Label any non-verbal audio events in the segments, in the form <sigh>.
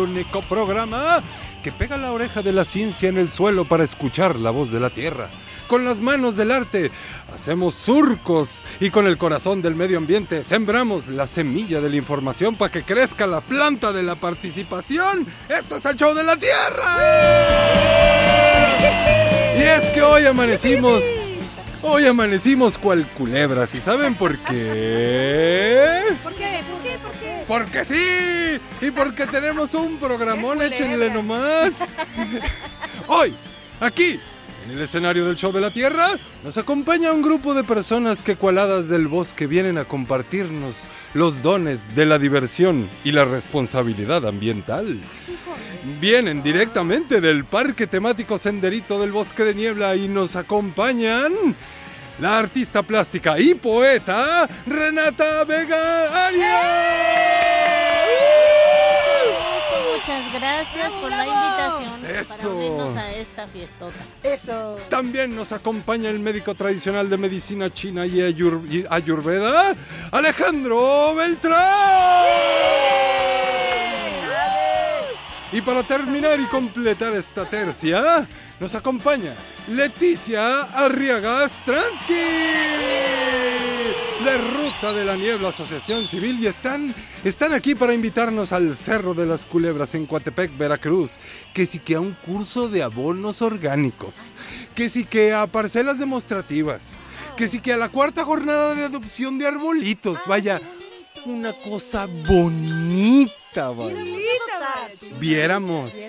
Único programa que pega la oreja de la ciencia en el suelo para escuchar la voz de la tierra. Con las manos del arte hacemos surcos y con el corazón del medio ambiente sembramos la semilla de la información para que crezca la planta de la participación. Esto es el show de la tierra. Y es que hoy amanecimos Hoy amanecimos cual culebras y ¿saben por qué? ¿Por qué? Porque sí y porque tenemos un programón, échenle nomás. <laughs> Hoy, aquí, en el escenario del show de la Tierra, nos acompaña un grupo de personas que cualadas del bosque vienen a compartirnos los dones de la diversión y la responsabilidad ambiental. Vienen directamente del parque temático Senderito del Bosque de Niebla y nos acompañan la artista plástica y poeta Renata Vega Arias. Muchas gracias por la invitación Eso. para unirnos a esta fiestota. Eso. También nos acompaña el médico tradicional de medicina china y, ayur- y ayurveda, Alejandro Beltrán. Y para terminar y completar esta tercia, nos acompaña Leticia Arriaga Stransky. La Ruta de la Niebla Asociación Civil y están, están aquí para invitarnos al Cerro de las Culebras en Coatepec, Veracruz. Que sí que a un curso de abonos orgánicos. Que sí que a parcelas demostrativas. Que sí que a la cuarta jornada de adopción de arbolitos. Vaya, una cosa bonita, vaya. Viéramos.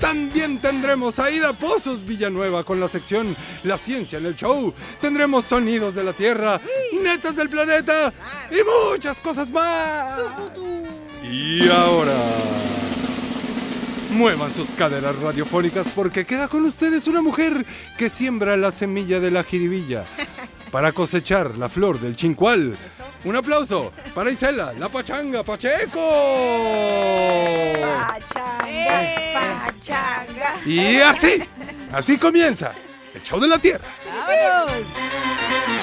También tendremos a Ida Pozos Villanueva con la sección La Ciencia en el Show. Tendremos sonidos de la Tierra, netas del planeta y muchas cosas más. Y ahora... Muevan sus caderas radiofónicas porque queda con ustedes una mujer que siembra la semilla de la jiribilla <laughs> para cosechar la flor del chincual. Un aplauso para Isela, la pachanga Pacheco. Pachanga, pachanga. Y así, así comienza el show de la Tierra. ¡Vámonos!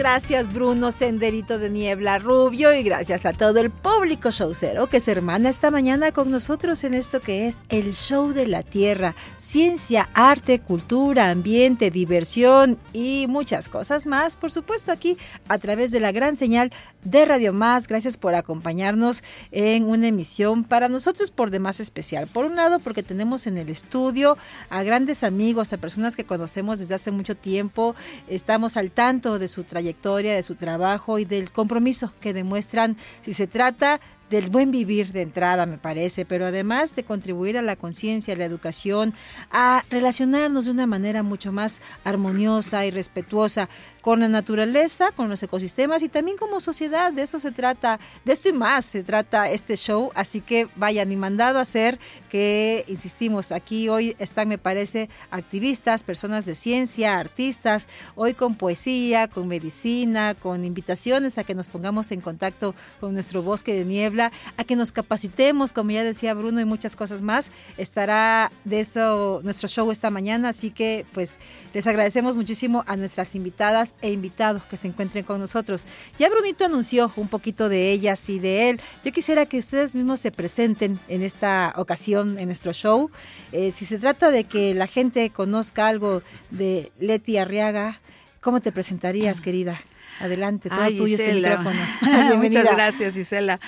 Gracias Bruno Senderito de Niebla Rubio y gracias a todo el público showcero que se hermana esta mañana con nosotros en esto que es el show de la tierra. Ciencia, arte, cultura, ambiente, diversión y muchas cosas más. Por supuesto aquí a través de la gran señal de Radio Más. Gracias por acompañarnos en una emisión para nosotros por demás especial. Por un lado porque tenemos en el estudio a grandes amigos, a personas que conocemos desde hace mucho tiempo. Estamos al tanto de su trayectoria, de su trabajo y del compromiso que demuestran si se trata del buen vivir de entrada, me parece, pero además de contribuir a la conciencia, a la educación, a relacionarnos de una manera mucho más armoniosa y respetuosa con la naturaleza, con los ecosistemas y también como sociedad. De eso se trata, de esto y más se trata este show. Así que vayan y mandado a hacer que, insistimos, aquí hoy están, me parece, activistas, personas de ciencia, artistas, hoy con poesía, con medicina, con invitaciones a que nos pongamos en contacto con nuestro bosque de niebla, a que nos capacitemos, como ya decía Bruno, y muchas cosas más. Estará de eso nuestro show esta mañana, así que pues les agradecemos muchísimo a nuestras invitadas e invitados que se encuentren con nosotros. Ya Brunito anunció un poquito de ellas y de él. Yo quisiera que ustedes mismos se presenten en esta ocasión, en nuestro show. Eh, si se trata de que la gente conozca algo de Leti Arriaga, ¿cómo te presentarías, querida? Adelante, todo Ay, tuyo este micrófono. <laughs> <laughs> Muchas gracias, Isela.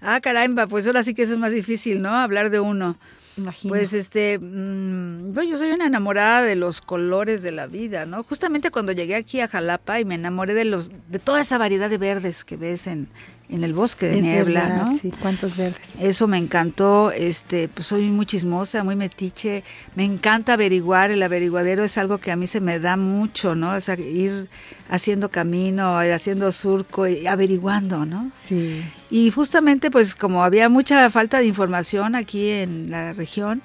Ah, caramba, pues ahora sí que eso es más difícil, ¿no? Hablar de uno. Imagino. Pues este, mm, yo soy una enamorada de los colores de la vida, ¿no? Justamente cuando llegué aquí a Jalapa y me enamoré de los, de toda esa variedad de verdes que ves en, en el bosque de Es niebla, verdad, ¿no? Sí, cuántos verdes. Eso me encantó, este, pues soy muy chismosa, muy metiche, me encanta averiguar, el averiguadero es algo que a mí se me da mucho, ¿no? O sea, ir haciendo camino, ir haciendo surco y averiguando, ¿no? Sí. Y justamente, pues como había mucha falta de información aquí en la región,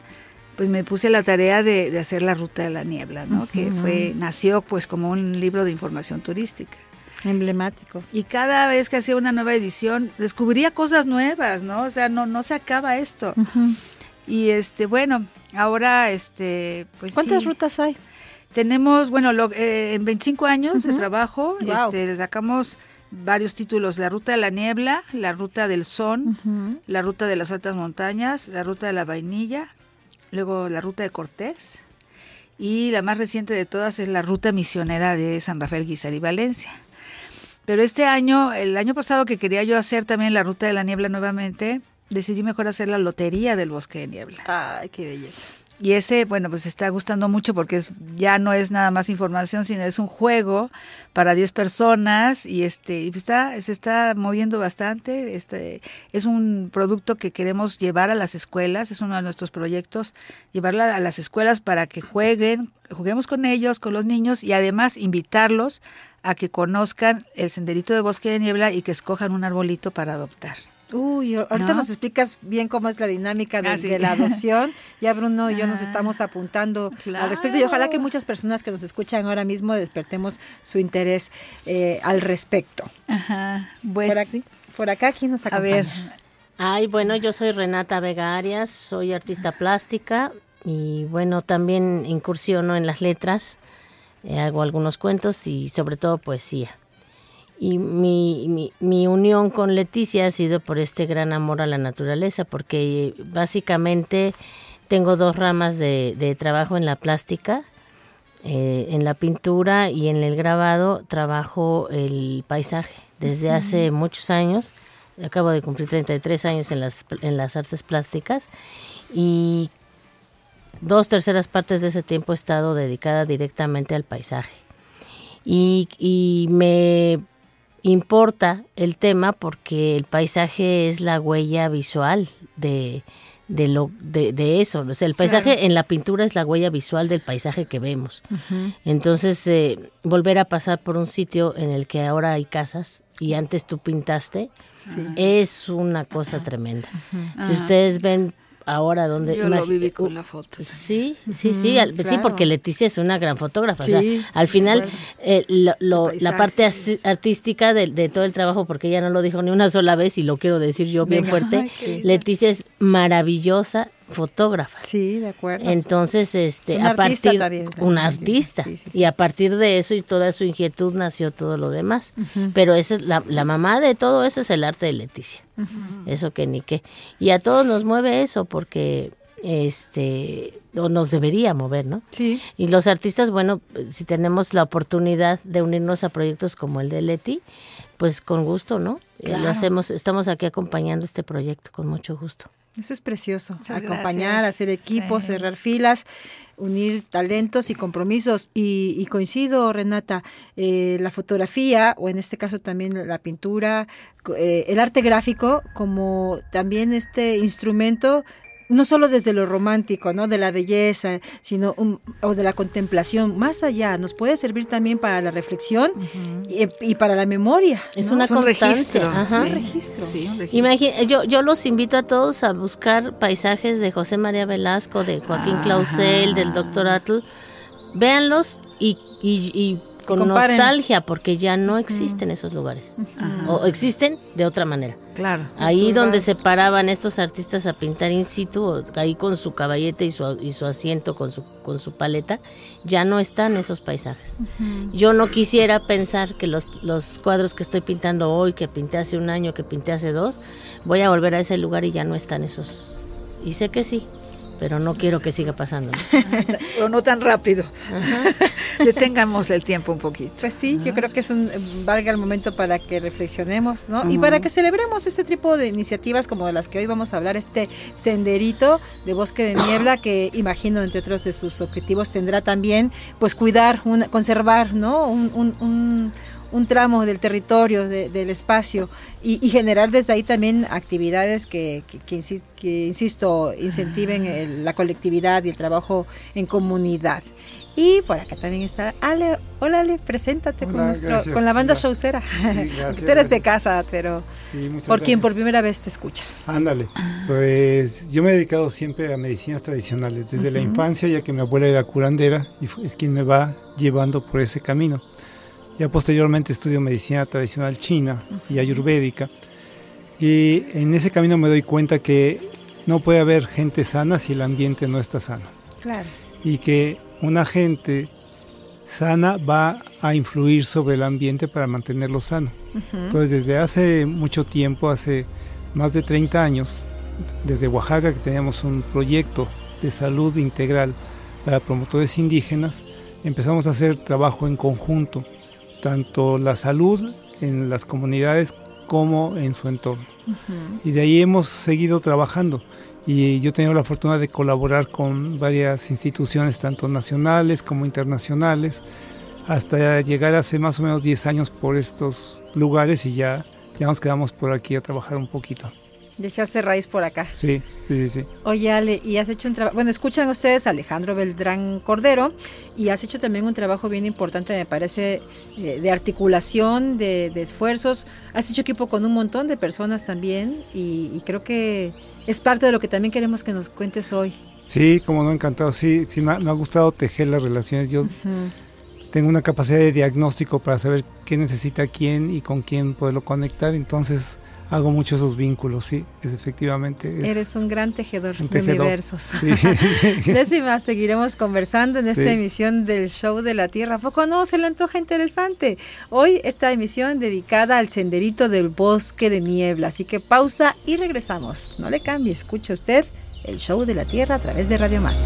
pues me puse la tarea de, de hacer la ruta de la niebla, ¿no? Que fue, nació pues como un libro de información turística. Emblemático. Y cada vez que hacía una nueva edición, descubría cosas nuevas, ¿no? O sea, no, no se acaba esto. Y este, bueno, ahora este, pues ¿Cuántas sí. rutas hay? Tenemos, bueno, lo- eh, en 25 años de trabajo, este, sacamos varios títulos, la ruta de la niebla, la ruta del son, la ruta de las altas montañas, la ruta de la vainilla, luego la ruta de Cortés y la más reciente de todas es la ruta misionera de San Rafael Guizar y Valencia. Pero este año, el año pasado que quería yo hacer también la ruta de la niebla nuevamente, decidí mejor hacer la lotería del bosque de niebla. Ay, qué belleza. Y ese, bueno, pues está gustando mucho porque es, ya no es nada más información, sino es un juego para 10 personas y este está se está moviendo bastante. Este es un producto que queremos llevar a las escuelas, es uno de nuestros proyectos, llevarla a las escuelas para que jueguen, juguemos con ellos, con los niños y además invitarlos a que conozcan el senderito de bosque de niebla y que escojan un arbolito para adoptar. Uy, ahorita ¿No? nos explicas bien cómo es la dinámica de, Ah, sí. de la adopción. Ya Bruno y yo nos Ah, estamos apuntando al respecto y ojalá que muchas personas que nos escuchan ahora mismo despertemos su interés eh, al respecto. Ajá. Pues por, aquí, por acá, ¿quién nos a acompaña? ver, Ay, bueno, yo soy Renata Vega Arias, soy artista plástica y bueno, también incursiono en las letras, eh, hago algunos cuentos y sobre todo poesía. Y mi, mi, mi unión con Leticia ha sido por este gran amor a la naturaleza, porque básicamente tengo dos ramas de, de trabajo en la plástica, eh, en la pintura y en el grabado trabajo el paisaje desde hace muchos años. Acabo de cumplir 33 años en las, en las artes plásticas y dos terceras partes de ese tiempo he estado dedicada directamente al paisaje. Y, y me importa el tema porque el paisaje es la huella visual de, de, lo, de, de eso. O sea, el paisaje en la pintura es la huella visual del paisaje que vemos. Entonces, eh, volver a pasar por un sitio en el que ahora hay casas y antes tú pintaste, es una cosa tremenda. Si ustedes ven ahora donde... yo lo viví con la foto. Sí, sí, sí, al- sí, porque Leticia es una gran fotógrafa. o Sí, sea, al final, eh, lo- lo- la parte artística de, de todo el trabajo, porque ella no lo dijo ni una sola vez y lo quiero decir yo bien Venga. fuerte. Leticia es maravillosa fotógrafa. Sí, de acuerdo. Entonces, este, Una a artista partir, también, una artista, artista, sí, sí, sí. y a partir de eso y toda su inquietud nació todo lo demás. Pero esa es la, la mamá de todo eso es el arte de Leticia. Eso que ni qué. Y a todos nos mueve eso porque este o nos debería mover, ¿no? Sí. Y los artistas, bueno, si tenemos la oportunidad de unirnos a proyectos como el de Leti, pues con gusto, ¿no? Eh, Lo hacemos, estamos aquí acompañando este proyecto con mucho gusto. Eso es precioso. Muchas Acompañar, gracias. hacer equipos, Sí. cerrar filas, unir talentos y compromisos. Y, y coincido, Renata, eh, la fotografía, o en este caso también la pintura, co- eh, el arte gráfico, como también este instrumento no solo desde lo romántico, ¿no? De la belleza, sino un- o de la contemplación, más allá, nos puede servir también para la reflexión y, y para la memoria. Es ¿no? una Es un constancia. registro. ajá. sí. Un registro. Sí, un registro. Imagi- yo, yo los invito a todos a buscar paisajes de José María Velasco, de Joaquín Ajá. Clausel, del doctor Atl. Véanlos y, y- y con nostalgia, porque ya no existen esos lugares. Ajá. O existen de otra manera. Claro. Ahí donde se paraban estos artistas a pintar in situ, o ahí con su caballete y su, y su asiento, con su, con su paleta, ya no están esos paisajes. Yo no quisiera pensar que los, los cuadros que estoy pintando hoy, que pinté hace un año, que pinté hace dos, voy a volver a ese lugar y ya no están esos. Y sé que sí, pero no quiero que siga pasando. <laughs> Pero no tan rápido. <laughs> Detengamos el tiempo un poquito. Pues sí, yo creo que es un valga el momento para que reflexionemos, ¿no? Y para que celebremos este tipo de iniciativas como de las que hoy vamos a hablar, este senderito de bosque de niebla que imagino entre otros de sus objetivos tendrá también, pues cuidar, conservar, ¿no? un un tramo del territorio, del espacio, y, generar desde ahí también actividades que, que, insisto, incentiven la colectividad y el trabajo en comunidad. Y por acá también está Ale. Hola Ale, preséntate con, nuestro, con la banda showcera. Sí, <laughs> Tú eres de casa, pero por quien por primera vez te escucha. Ándale, pues yo me he dedicado siempre a medicinas tradicionales, desde la infancia, ya que mi abuela era curandera y es quien me va llevando por ese camino. Ya posteriormente estudio medicina tradicional china y ayurvédica. Y en ese camino me doy cuenta que no puede haber gente sana si el ambiente no está sano. Claro. Y que una gente sana va a influir sobre el ambiente para mantenerlo sano. Entonces, desde hace mucho tiempo, hace más de 30 años, desde Oaxaca, que teníamos un proyecto de salud integral para promotores indígenas, empezamos a hacer trabajo en conjunto tanto la salud en las comunidades como en su entorno. Y de ahí hemos seguido trabajando. Y yo he tenido la fortuna de colaborar con varias instituciones, tanto nacionales como internacionales, hasta llegar hace más o menos 10 años por estos lugares y ya, ya nos quedamos por aquí a trabajar un poquito. De echarse raíz por acá. Sí, sí, sí. Oye, Ale, y has hecho un trabajo, bueno, escuchan ustedes a Alejandro Beltrán Cordero, y has hecho también un trabajo bien importante, me parece, eh, de articulación, de, esfuerzos. Has hecho equipo con un montón de personas también, y, creo que es parte de lo que también queremos que nos cuentes hoy. Sí, como no, encantado. Sí, sí, me ha, gustado tejer las relaciones. Yo tengo una capacidad de diagnóstico para saber qué necesita quién y con quién poderlo conectar, entonces hago mucho esos vínculos, sí, es efectivamente. Eres un gran tejedor, de universos. Décima, <laughs> seguiremos conversando en esta emisión del Show de la Tierra. poco no? Se le antoja interesante. Hoy esta emisión dedicada al senderito del bosque de niebla. Así que pausa y regresamos. No le cambie, escucha usted el Show de la Tierra a través de Radio Más.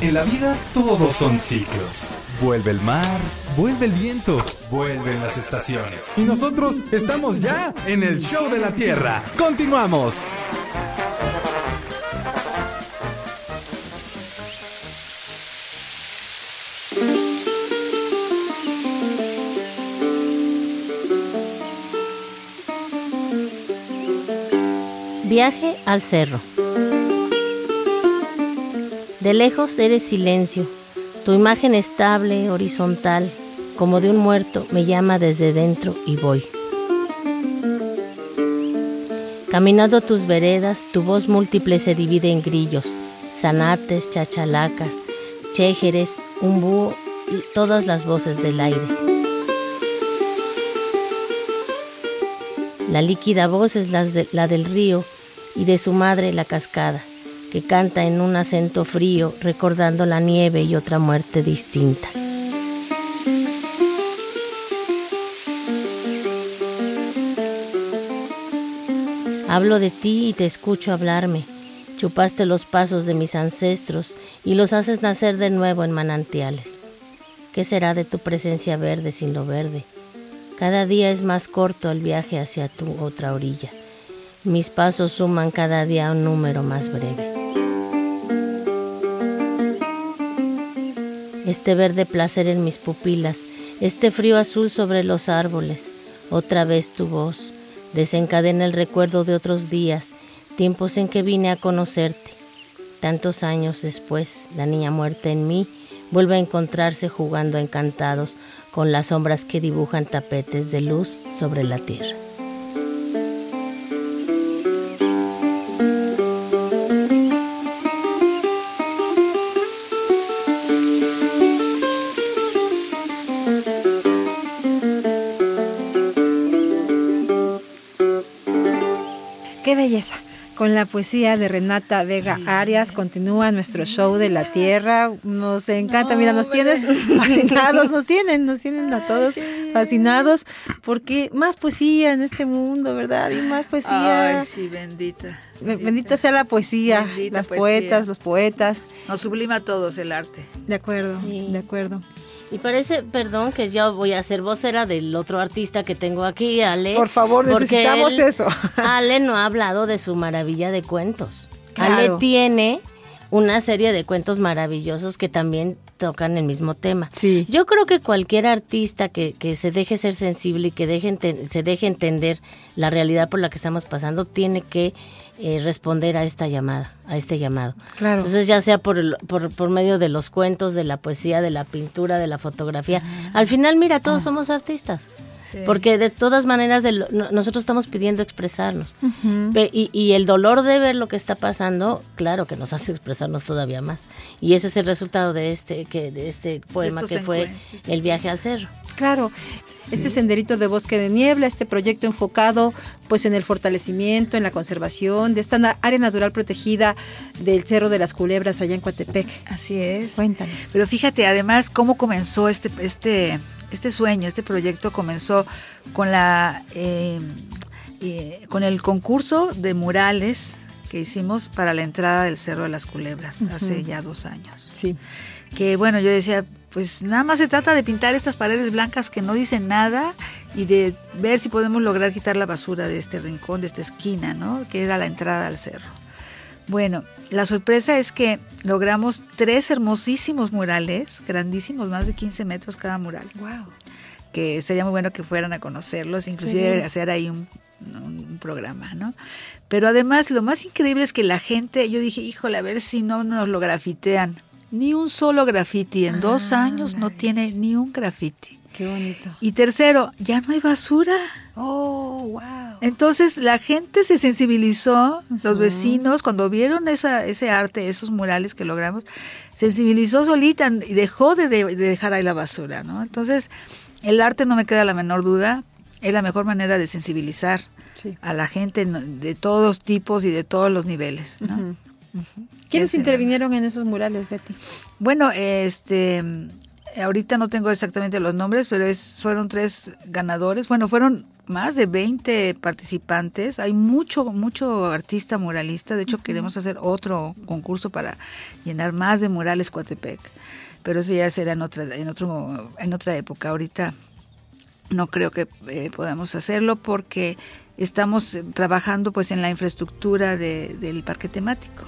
En la vida todos son ciclos. Vuelve el mar, vuelve el viento, vuelven las estaciones. Y nosotros estamos ya en el show de la Tierra. Continuamos. Viaje al cerro. De lejos eres silencio, tu imagen estable, horizontal, como de un muerto, me llama desde dentro y voy. Caminando tus veredas, tu voz múltiple se divide en grillos, zanates, chachalacas, chéjeres, un y todas las voces del aire. La líquida voz es la, la del río y de su madre la cascada que canta en un acento frío recordando la nieve y otra muerte distinta. Hablo de ti y te escucho hablarme. Chupaste los pasos de mis ancestros y los haces nacer de nuevo en manantiales. ¿Qué será de tu presencia verde sin lo verde? Cada día es más corto el viaje hacia tu otra orilla. Mis pasos suman cada día un número más breve. Este verde placer en mis pupilas, este frío azul sobre los árboles. Otra vez tu voz desencadena el recuerdo de otros días, tiempos en que vine a conocerte. Tantos años después, la niña muerta en mí vuelve a encontrarse jugando encantados con las sombras que dibujan tapetes de luz sobre la tierra. Con la poesía de Renata Vega Arias continúa nuestro show de la tierra. Nos encanta, mira, nos tienes <laughs> fascinados, nos tienen, nos tienen a todos fascinados, porque más poesía en este mundo, ¿verdad? Y más poesía. Ay, sí, bendita. Bendita sea la poesía, Bendita las poesía. poetas, los poetas. Nos sublima a todos el arte. De acuerdo, Sí. de acuerdo. Y parece, perdón, que yo voy a ser vocera del otro artista que tengo aquí, Ale. Por favor, necesitamos él- eso. <laughs> Ale no ha hablado de su maravilla de cuentos. Claro. Ale tiene una serie de cuentos maravillosos que también tocan el mismo tema. Sí. Yo creo que cualquier artista que, que se deje ser sensible y que deje se deje entender la realidad por la que estamos pasando, tiene que eh, responder a esta llamada, a este llamado. Claro. Entonces, ya sea por, el- por, por medio de los cuentos, de la poesía, de la pintura, de la fotografía. Al final, mira, todos somos artistas. Porque de todas maneras de lo- no- nosotros estamos pidiendo expresarnos. Y, y el dolor de ver lo que está pasando, claro que nos hace expresarnos todavía más. Y ese es el resultado de este, que, de este poema estos que fue. El viaje al cerro. Claro, este senderito de bosque de niebla, este proyecto enfocado pues en el fortalecimiento, en la conservación de esta área natural protegida del Cerro de las Culebras allá en Coatepec. Así es. Cuéntanos. Pero fíjate, además, cómo comenzó este, este, este sueño, este proyecto comenzó con la eh, eh, con el concurso de murales que hicimos para la entrada del Cerro de las Culebras hace ya dos años. sí. Que bueno, yo decía, pues nada más se trata de pintar estas paredes blancas que no dicen nada y de ver si podemos lograr quitar la basura de este rincón, de esta esquina, ¿no? Que era la entrada al cerro. Bueno, la sorpresa es que logramos tres hermosísimos murales, grandísimos, más de 15 metros cada mural, Wow. que sería muy bueno que fueran a conocerlos, inclusive Sí. hacer ahí un, un programa, ¿no? Pero además lo más increíble es que la gente, yo dije, híjole, a ver si no nos lo grafitean. Ni un solo graffiti, en dos Ah, años no tiene ni un graffiti. Qué bonito. Y tercero, ya no hay basura. Oh, wow. Entonces la gente se sensibilizó, los vecinos, cuando vieron esa, ese arte, esos murales que logramos, sensibilizó solita y dejó de, de- de dejar ahí la basura, ¿no? Entonces, el arte no me queda la menor duda, es la mejor manera de sensibilizar Sí. a la gente de todos tipos y de todos los niveles, ¿no? ¿Quiénes intervinieron en esos murales, Betty? bueno, este, ahorita no tengo exactamente los nombres, pero es, fueron tres ganadores. Bueno, fueron más de 20 participantes. Hay mucho, mucho artista muralista. De hecho, queremos hacer otro concurso para llenar más de murales Coatepec. Pero eso ya será en otra, en otro, en otra época. Ahorita no creo que eh, podamos hacerlo porque estamos trabajando pues en la infraestructura de- del parque temático.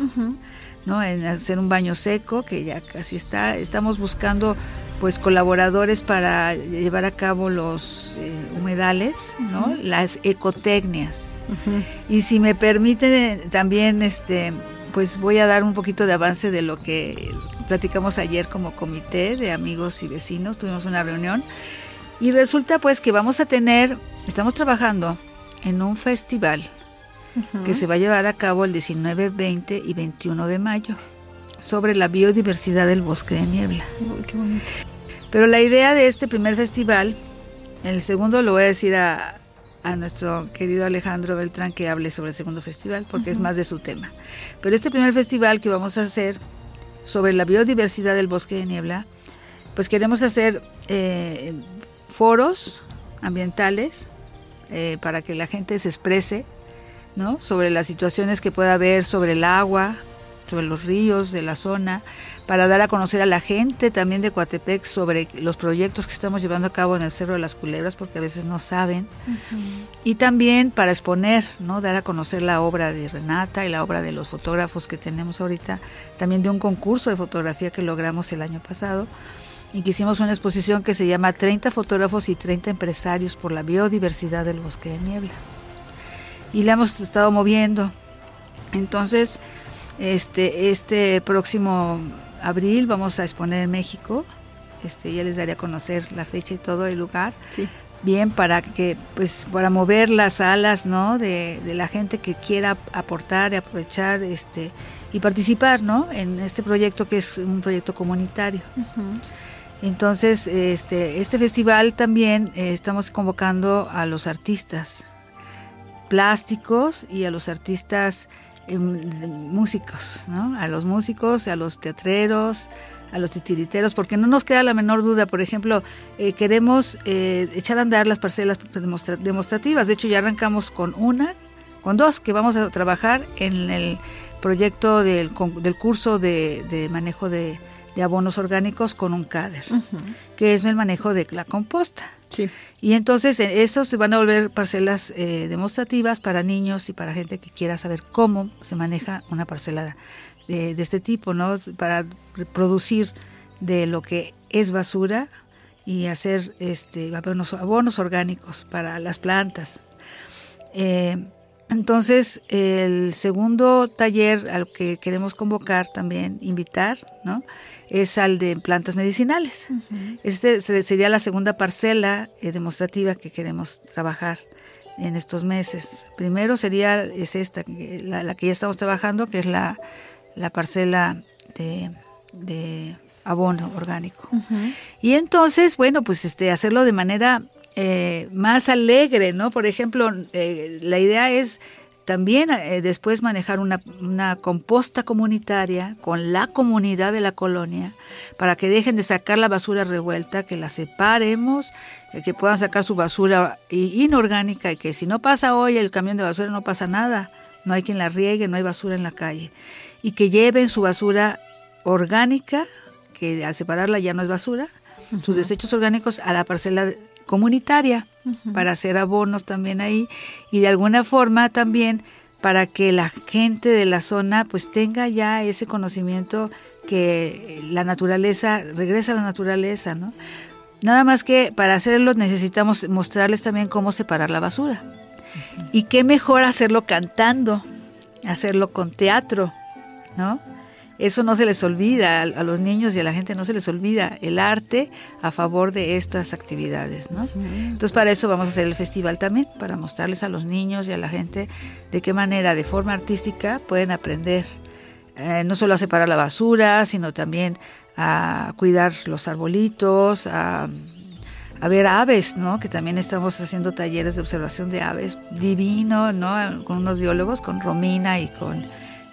¿no? En hacer un baño seco, que ya casi está. Estamos buscando pues colaboradores para llevar a cabo los eh, humedales, ¿no? Las ecotecnias. Y si me permite también este pues voy a dar un poquito de avance de lo que platicamos ayer como comité de amigos y vecinos, tuvimos una reunión y resulta pues que vamos a tener, estamos trabajando en un festival que se va a llevar a cabo el 19, 20 y 21 de mayo sobre la biodiversidad del bosque de niebla. qué bonito. Pero la idea de este primer festival, en el segundo lo voy a decir a, a nuestro querido Alejandro Beltrán que hable sobre el segundo festival, porque es más de su tema. Pero este primer festival que vamos a hacer sobre la biodiversidad del bosque de niebla, pues queremos hacer eh, foros ambientales eh, para que la gente se exprese ¿no? sobre las situaciones que pueda haber sobre el agua, sobre los ríos de la zona, para dar a conocer a la gente también de Coatepec sobre los proyectos que estamos llevando a cabo en el Cerro de las Culebras, porque a veces no saben, y también para exponer, ¿no? dar a conocer la obra de Renata y la obra de los fotógrafos que tenemos ahorita, también de un concurso de fotografía que logramos el año pasado, y que hicimos una exposición que se llama 30 fotógrafos y 30 empresarios por la biodiversidad del bosque de niebla y la hemos estado moviendo. Entonces, este, este próximo abril vamos a exponer en México. Este, ya les daré a conocer la fecha y todo el lugar. Sí. Bien, para que, pues, para mover las alas, ¿no? De, de la gente que quiera aportar y aprovechar, este, y participar, ¿no? En este proyecto que es un proyecto comunitario. Entonces, este, este festival también eh, estamos convocando a los artistas plásticos y a los artistas em, músicos, ¿no? A los músicos, a los teatreros, a los titiriteros, porque no nos queda la menor duda. Por ejemplo, eh, queremos eh, echar a andar las parcelas demostrativas. De hecho, ya arrancamos con una, con dos, que vamos a trabajar en el proyecto del, del curso de manejo de, de abonos orgánicos con un CADER, que es el manejo de la composta. Sí. Y entonces eh, esos se van a volver parcelas eh, demostrativas para niños y para gente que quiera saber cómo se maneja una parcela de, de este tipo, ¿no? Para producir de lo que es basura y hacer este abonos, abonos orgánicos para las plantas. Eh, entonces, el segundo taller al que queremos convocar también, invitar, ¿no? Es al de plantas medicinales. Este se- sería la segunda parcela eh, demostrativa que queremos trabajar en estos meses. Primero sería es esta, la que ya estamos trabajando, que es la, la parcela de, de abono orgánico. Y entonces, bueno, pues este hacerlo de manera eh, más alegre, ¿no? Por ejemplo, eh, la idea es también eh, después manejar una, una composta comunitaria con la comunidad de la colonia para que dejen de sacar la basura revuelta, que la separemos, eh, que puedan sacar su basura inorgánica y que si no pasa hoy el camión de basura no pasa nada, no hay quien la riegue, no hay basura en la calle. Y que lleven su basura orgánica, que al separarla ya no es basura, sus desechos orgánicos a la parcela de- comunitaria para hacer abonos también ahí y de alguna forma también para que la gente de la zona pues tenga ya ese conocimiento que la naturaleza regresa a la naturaleza, ¿no? Nada más que para hacerlo necesitamos mostrarles también cómo separar la basura. Y qué mejor hacerlo cantando, hacerlo con teatro, ¿no? Eso no se les olvida, a, a los niños y a la gente no se les olvida el arte a favor de estas actividades, ¿no? Entonces para eso vamos a hacer el festival también, para mostrarles a los niños y a la gente de qué manera de forma artística pueden aprender eh, no solo a separar la basura, sino también a cuidar los arbolitos, a, a ver aves, ¿no? Que también estamos haciendo talleres de observación de aves, divino, ¿no? Con unos biólogos, con Romina y con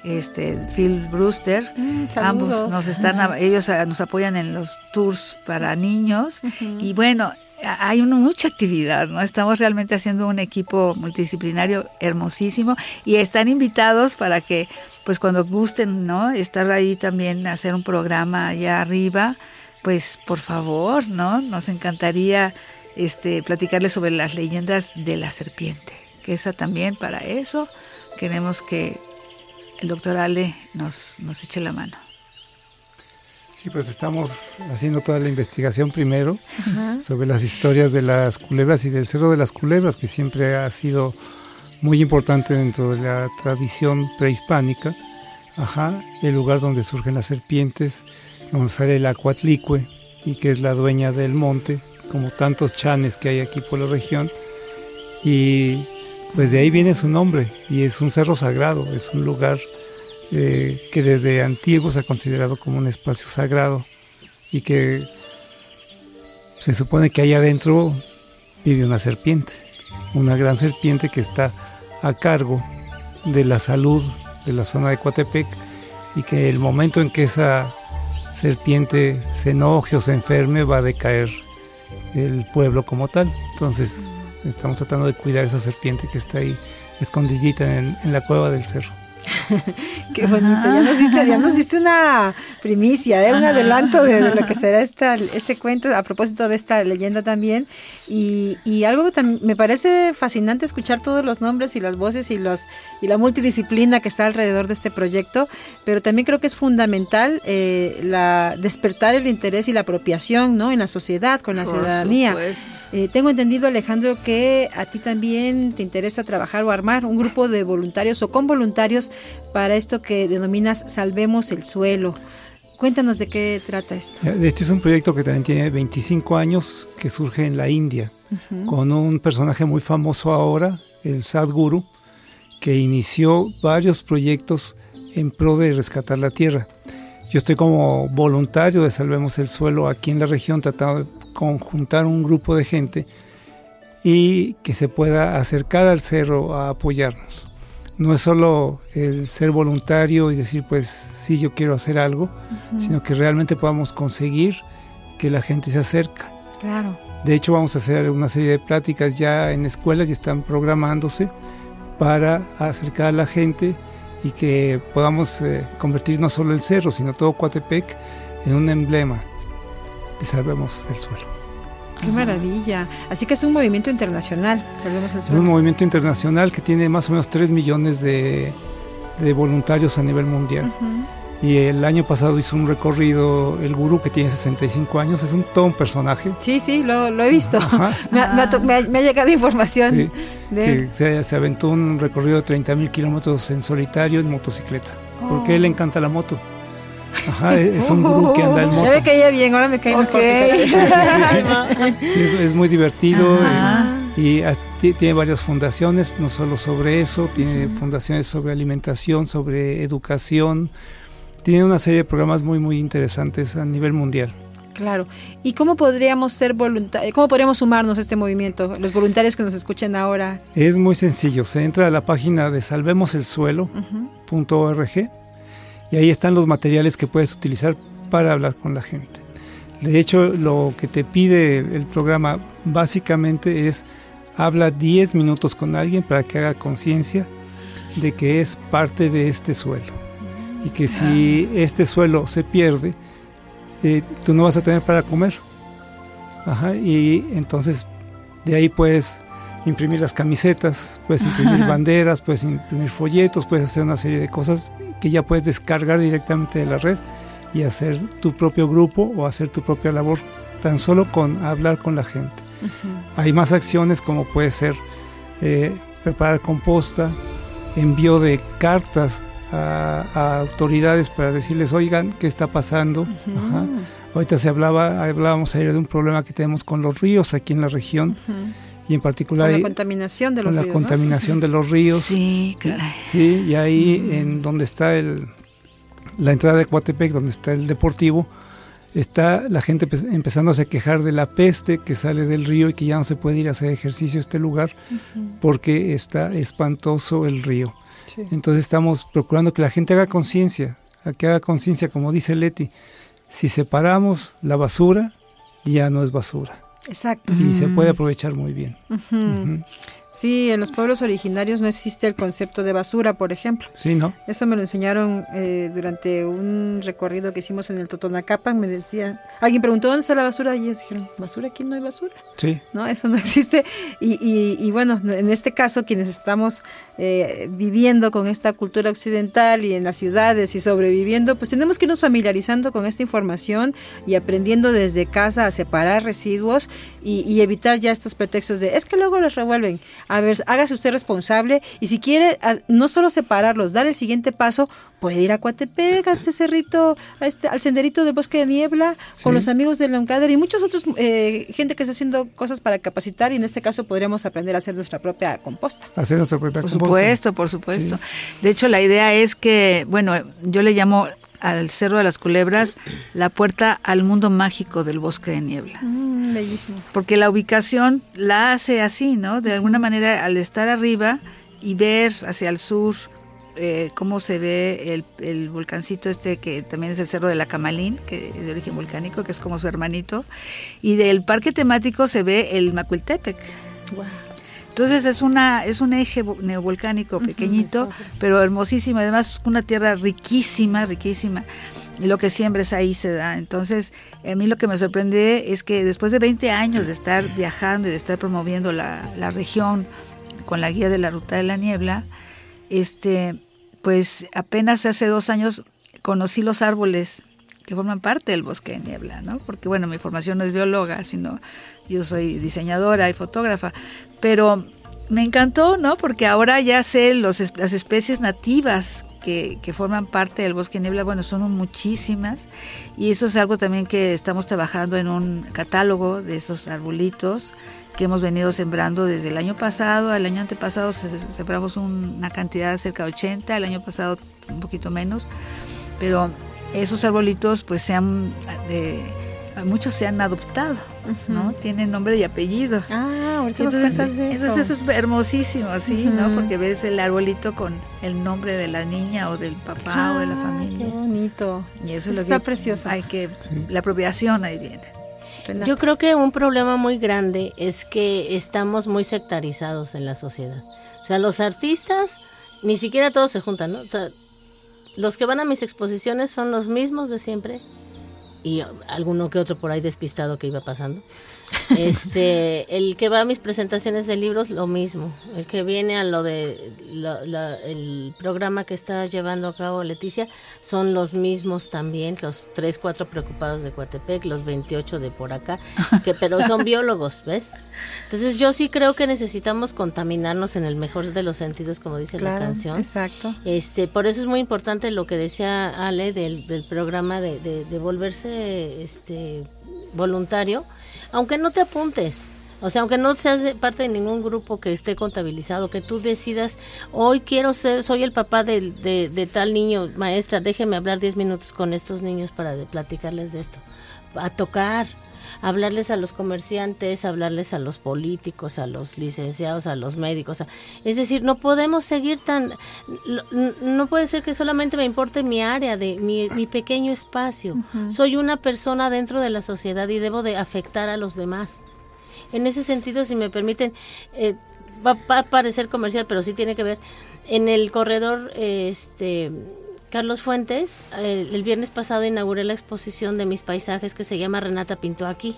este Phil Brewster. Mm, Ambos nos están, ellos ah, nos apoyan en los tours para niños y bueno, hay una, mucha actividad, ¿no? Estamos realmente haciendo un equipo multidisciplinario hermosísimo y están invitados para que, pues cuando gusten, ¿no? Estar ahí también, hacer un programa allá arriba, pues por favor, ¿no? Nos encantaría este platicarles sobre las leyendas de la serpiente, que esa también para eso queremos que el doctor Ale nos, nos eche la mano. Sí, pues estamos haciendo toda la investigación primero sobre las historias de las culebras y del Cerro de las Culebras, que siempre ha sido muy importante dentro de la tradición prehispánica. Ajá, el lugar donde surgen las serpientes, donde sale la Coatlicue y que es la dueña del monte, como tantos chanes que hay aquí por la región. Y pues de ahí viene su nombre y es un cerro sagrado, es un lugar eh, que desde antiguo se ha considerado como un espacio sagrado y que se supone que ahí adentro vive una serpiente, una gran serpiente que está a cargo de la salud de la zona de Coatepec y que el momento en que esa serpiente se enoje o se enferme va a decaer el pueblo como tal. Entonces estamos tratando de cuidar esa serpiente que está ahí escondidita en, en la cueva del cerro. <laughs> Qué bonito, ya nos diste, ya nos diste una primicia, ¿eh? un adelanto de, de lo que <laughs> será esta, este cuento a propósito de esta leyenda también. Y, y algo que me parece fascinante escuchar todos los nombres y las voces y, los, y la multidisciplina que está alrededor de este proyecto, pero también creo que es fundamental eh, la, despertar el interés y la apropiación ¿no? en la sociedad, con la Por ciudadanía. Eh, tengo entendido, Alejandro, que a ti también te interesa trabajar o armar un grupo de voluntarios o con voluntarios para esto que denominas Salvemos el Suelo. Cuéntanos de qué trata esto. Este es un proyecto que también tiene 25 años, que surge en la India, con un personaje muy famoso ahora, el Sadhguru, que inició varios proyectos en pro de rescatar la tierra. Yo estoy como voluntario de Salvemos el Suelo aquí en la región, tratando de conjuntar un grupo de gente y que se pueda acercar al cerro a apoyarnos. No es solo el ser voluntario y decir, pues sí, yo quiero hacer algo, sino que realmente podamos conseguir que la gente se acerque. Claro. De hecho, vamos a hacer una serie de pláticas ya en escuelas y están programándose para acercar a la gente y que podamos eh, convertir no solo el cerro, sino todo Coatepec en un emblema de Salvemos el Suelo. Qué maravilla. Así que es un movimiento internacional, Salvemos el Es un movimiento internacional que tiene más o menos 3 millones de, de voluntarios a nivel mundial. Y el año pasado hizo un recorrido, el gurú que tiene 65 años, es un todo un personaje. Sí, sí, lo, lo he visto. <laughs> Me, ha, me ha to- me ha- me ha llegado información Sí, de que se, se aventó un recorrido de 30 mil kilómetros en solitario en motocicleta. Porque a él le encanta la moto. Ajá, es un gurú que anda en moto. Ya me caía bien, ahora me cae Ok. mejor. fíjate. Sí, sí, sí. Sí, es, es muy divertido eh, y, tiene varias fundaciones, no solo sobre eso, tiene fundaciones sobre alimentación, sobre educación, tiene una serie de programas muy muy interesantes a nivel mundial. Claro. ¿Y cómo podríamos ser voluntarios? ¿Cómo podríamos sumarnos a este movimiento? Los voluntarios que nos escuchen ahora. Es muy sencillo, se entra a la página de salvemoselsuelo.org. y ahí están los materiales que puedes utilizar para hablar con la gente. De hecho, lo que te pide el programa básicamente es habla 10 minutos con alguien para que haga conciencia de que es parte de este suelo y que si este suelo se pierde, eh, tú no vas a tener para comer. Ajá, y entonces de ahí puedes imprimir las camisetas, puedes imprimir banderas, puedes imprimir folletos, puedes hacer una serie de cosas que ya puedes descargar directamente de la red y hacer tu propio grupo o hacer tu propia labor tan solo con hablar con la gente. Hay más acciones como puede ser eh, preparar composta, envío de cartas a, a autoridades para decirles, oigan, ¿qué está pasando? Ajá. Ahorita se hablaba, hablábamos ayer de un problema que tenemos con los ríos aquí en la región. Y en particular Con la contaminación de los con la ríos, ¿no? contaminación de los ríos. Sí, caray. Sí, y ahí en donde está el, la entrada de Coatepec, donde está el deportivo, está la gente empe- empezándose a quejar de la peste que sale del río y que ya no se puede ir a hacer ejercicio a este lugar porque está espantoso el río. Sí. Entonces estamos procurando que la gente haga conciencia, a que haga conciencia, como dice Leti, si separamos la basura, ya no es basura Exacto. y se puede aprovechar muy bien. Sí, en los pueblos originarios no existe el concepto de basura, por ejemplo. Sí, ¿no? Eso me lo enseñaron eh, durante un recorrido que hicimos en el Totonacapan. Me decían, alguien preguntó dónde está la basura y ellos dijeron, basura aquí no hay basura. Sí. ¿no? Eso no <laughs> existe. Y, y- y bueno, en este caso, quienes estamos eh, viviendo con esta cultura occidental y en las ciudades y sobreviviendo, pues tenemos que irnos familiarizando con esta información y aprendiendo desde casa a separar residuos y, y evitar ya estos pretextos de, es que luego los revuelven. A ver, hágase usted responsable y si quiere a- no solo separarlos, dar el siguiente paso, puede ir a Coatepec, a este cerrito, a este, al senderito del bosque de niebla, con los amigos de la UNCADER y muchos otros, eh, gente que está haciendo cosas para capacitar y en este caso podríamos aprender a hacer nuestra propia composta. Hacer nuestra propia Por composta. supuesto, por supuesto. De hecho, la idea es que, bueno, yo le llamo al Cerro de las Culebras la puerta al mundo mágico del bosque de niebla. Mm, bellísimo. Porque la ubicación la hace así, ¿no? De alguna manera, al estar arriba y ver hacia el sur eh, cómo se ve el, el volcancito este que también es el Cerro de la Camalín, que es de origen volcánico, que es como su hermanito, y del parque temático se ve el Macuiltepec. Entonces es una es un eje vo- neovolcánico pequeñito, pero hermosísimo, además una tierra riquísima, riquísima. Y lo que siembres ahí se da. Entonces, a mí lo que me sorprende es que después de 20 años de estar viajando y de estar promoviendo la, la región con la guía de la ruta de la niebla, este, pues apenas hace dos años conocí los árboles que forman parte del bosque de niebla, ¿no? Porque bueno, mi formación no es bióloga, sino yo soy diseñadora y fotógrafa, pero me encantó, ¿no? Porque ahora ya sé los, las especies nativas que, que, forman parte del bosque niebla, bueno, son muchísimas. Y eso es algo también que estamos trabajando en un catálogo de esos arbolitos que hemos venido sembrando desde el año pasado, el año antepasado sembramos una cantidad de cerca de 80, el año pasado un poquito menos, pero esos arbolitos pues se han, de, muchos se han adoptado, ¿no? Tienen nombre y apellido. Ah, ahorita nos cuentas de eso. eso es hermosísimo, sí, ¿no? Porque ves el arbolito con el nombre de la niña o del papá o de la Ah, familia. Qué bonito. Y eso es lo Está que precioso. Hay que, la apropiación ahí viene. Yo creo que un problema muy grande es que estamos muy sectarizados en la sociedad. O sea, los artistas, ni siquiera todos se juntan, ¿no? O sea, los que van a mis exposiciones son los mismos de siempre y alguno que otro por ahí despistado que iba pasando. <laughs> Este, el que va a mis presentaciones de libros, lo mismo. El que viene a lo de la- la- el programa que está llevando a cabo Leticia, son los mismos también, los tres, cuatro preocupados de Coatepec, los 28 de por acá, <laughs> que pero son biólogos, ¿ves? Entonces yo sí creo que necesitamos contaminarnos en el mejor de los sentidos, como dice la canción. exacto. Este, por eso es muy importante lo que decía Ale del, del programa de, de, de volverse este voluntario, aunque no te apuntes. O sea, aunque no seas de parte de ningún grupo que esté contabilizado, que tú decidas, hoy quiero ser, soy el papá de, de, tal niño, maestra, déjeme hablar 10 minutos con estos niños para platicarles de esto. A tocar, hablarles a los comerciantes, hablarles a los políticos, a los licenciados, a los médicos. es decir, no podemos seguir tan... No puede ser que solamente me importe mi área, de mi, mi pequeño espacio. Soy una persona dentro de la sociedad y debo de afectar a los demás. En ese sentido, si me permiten, eh, va, va a parecer comercial, pero sí tiene que ver. En el corredor, este Carlos Fuentes, eh, el viernes pasado inauguré la exposición de mis paisajes que se llama Renata Pintó aquí.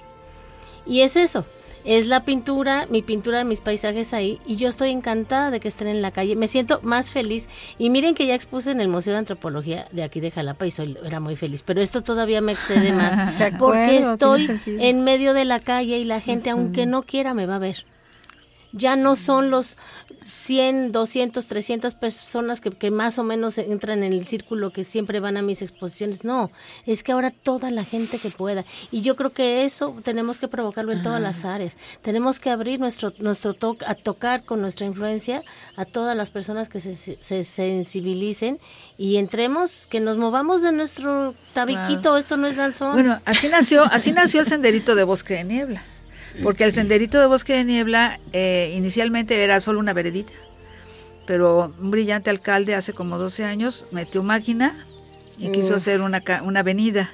Y es eso, es la pintura, mi pintura de mis paisajes ahí, y yo estoy encantada de que estén en la calle. Me siento más feliz. Y miren que ya expuse en el Museo de Antropología de aquí de Jalapa y soy, era muy feliz. Pero esto todavía me excede <laughs> más. Acuerdo, porque estoy en medio de la calle y la gente, aunque no quiera, me va a ver. Ya no son los 100, 200, 300 personas que, que más o menos entran en el círculo que siempre van a mis exposiciones. No, es que ahora toda la gente que pueda. Y yo creo que eso tenemos que provocarlo en todas las áreas. Tenemos que abrir nuestro, nuestro toque, a tocar con nuestra influencia a todas las personas que se, se sensibilicen y entremos, que nos movamos de nuestro tabiquito. Esto no es danzón. Bueno, así nació, así nació el senderito de bosque de niebla. Porque el senderito de bosque de niebla eh, inicialmente era solo una veredita, pero un brillante alcalde hace como 12 años metió máquina y quiso hacer una, una avenida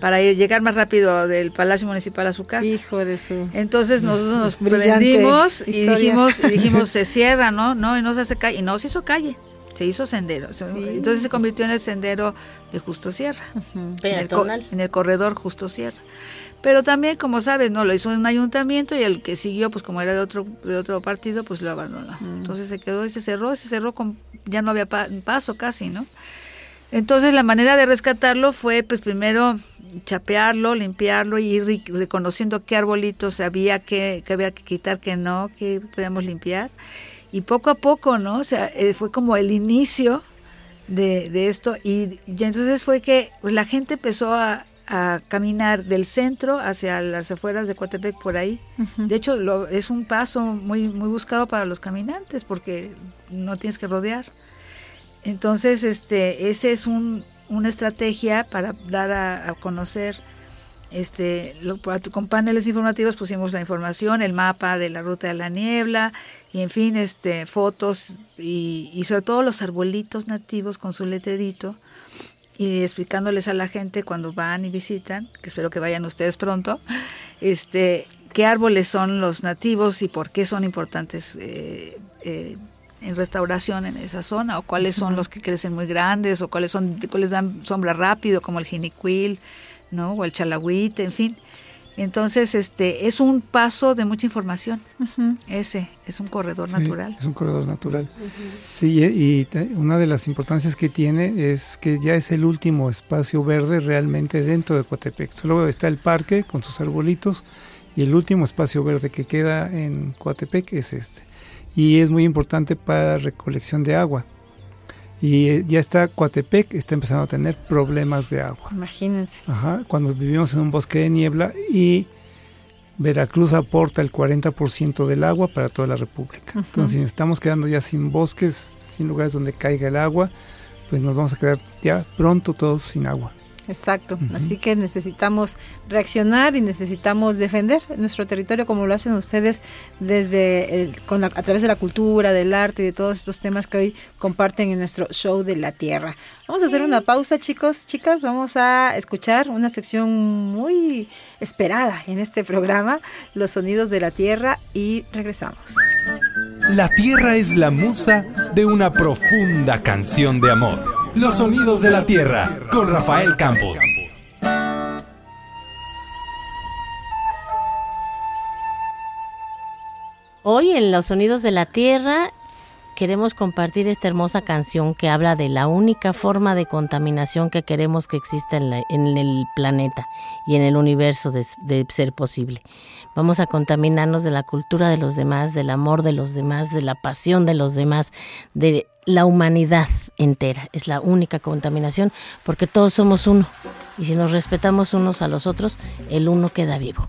para ir- llegar más rápido del Palacio Municipal a su casa. Hijo de su... Entonces nosotros nos <laughs> prendimos y dijimos, y dijimos <laughs> se cierra, ¿no? No, y no se hace calle. Y no se hizo calle, se hizo sendero. Sí. Entonces se convirtió en el sendero de Justo Sierra en el, en corredor Justo Sierra. Pero también, como sabes, no lo hizo un ayuntamiento y el que siguió, pues como era de otro de otro partido, pues lo abandonó. Entonces se quedó y se cerró, se cerró con ya no había pa- paso casi, ¿no? Entonces la manera de rescatarlo fue, pues primero chapearlo, limpiarlo y ir reconociendo qué arbolitos había que, que había que quitar, que no, que podíamos limpiar. Y poco a poco, ¿no? O sea, eh, fue como el inicio de, de esto y, y entonces fue que pues, la gente empezó a, a caminar del centro hacia las afueras de Coatepec por ahí. De hecho, lo, es un paso muy muy buscado para los caminantes porque no tienes que rodear. Entonces, este, ese es un, una estrategia para dar a, a conocer, este, lo- con paneles informativos pusimos la información, el mapa de la ruta de la niebla, y en fin, este, fotos y, y sobre todo los arbolitos nativos con su letrerito y explicándoles a la gente cuando van y visitan, que espero que vayan ustedes pronto, este, qué árboles son los nativos y por qué son importantes eh, eh, en restauración en esa zona, o cuáles son los que crecen muy grandes, o cuáles son cuáles dan sombra rápido, como el jinicuil, ¿no? o el chalagüite, en fin. Entonces, este es un paso de mucha información. Ese es un corredor Sí, natural. Es un corredor natural. Sí, y, y te- una de las importancias que tiene es que ya es el último espacio verde realmente dentro de Coatepec. Solo está el parque con sus arbolitos y el último espacio verde que queda en Coatepec es este. Y es muy importante para recolección de agua. Y eh, ya está Coatepec, está empezando a tener problemas de agua. Imagínense. Ajá, cuando vivimos en un bosque de niebla y Veracruz aporta el 40% del agua para toda la República. Entonces, si estamos quedando ya sin bosques, sin lugares donde caiga el agua, pues nos vamos a quedar ya pronto todos sin agua. Exacto, así que necesitamos reaccionar y necesitamos defender nuestro territorio como lo hacen ustedes desde el, con la, a través de la cultura, del arte y de todos estos temas que hoy comparten en nuestro show de la tierra. Vamos a hacer una pausa, chicos, chicas, vamos a escuchar una sección muy esperada en este programa, los sonidos de la tierra y regresamos. La tierra es la musa de una profunda canción de amor. Los sonidos de la tierra con Rafael Campos. Hoy en Los Sonidos de la Tierra queremos compartir esta hermosa canción que habla de la única forma de contaminación que queremos que exista en, el planeta y en el universo de, de, ser posible. Vamos a contaminarnos de la cultura de los demás, del amor de los demás, de la pasión de los demás, de la humanidad entera. Es la única contaminación porque todos somos uno. Y si nos respetamos unos a los otros, el uno queda vivo.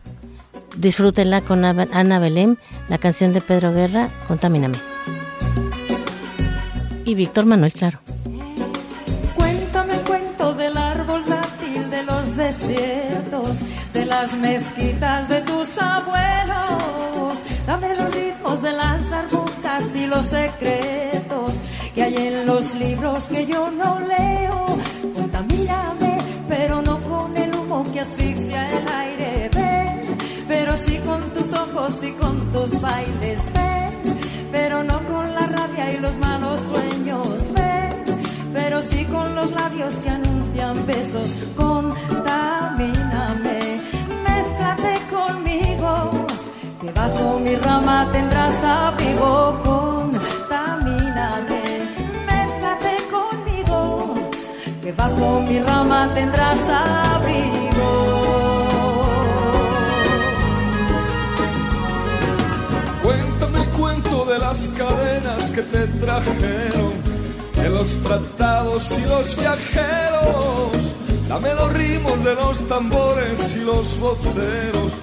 Disfrútenla con Ana Belén, la canción de Pedro Guerra, Contamíname. Y Víctor Manuel, claro. Cuéntame cuento del árbol dátil de los desiertos, de las mezquitas de tus abuelos. Dame los ritmos de las darbucas y los secretos que hay en los libros que yo no leo. Contamíname, pero no con el humo que asfixia el aire. Ven, pero sí con tus ojos y con tus bailes. Ven, pero no con la rabia y los malos sueños. Ven, pero sí con los labios que anuncian besos. Contamíname, mezclate conmigo, que bajo mi rama tendrás abrigo. Contamíname bajo mi rama tendrás abrigo. Cuéntame el cuento de las cadenas que te trajeron, de los tratados y los viajeros. Dame los ritmos de los tambores y los voceros,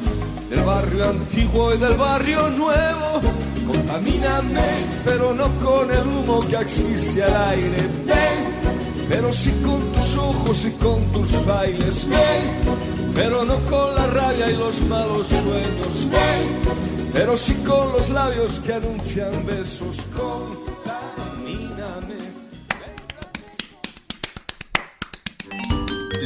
del barrio antiguo y del barrio nuevo. Contamíname, pero no con el humo que asfixia el aire. Pero sí con tus ojos y con tus bailes, pero no con la rabia y los malos sueños, pero sí con los labios que anuncian besos, contamíname.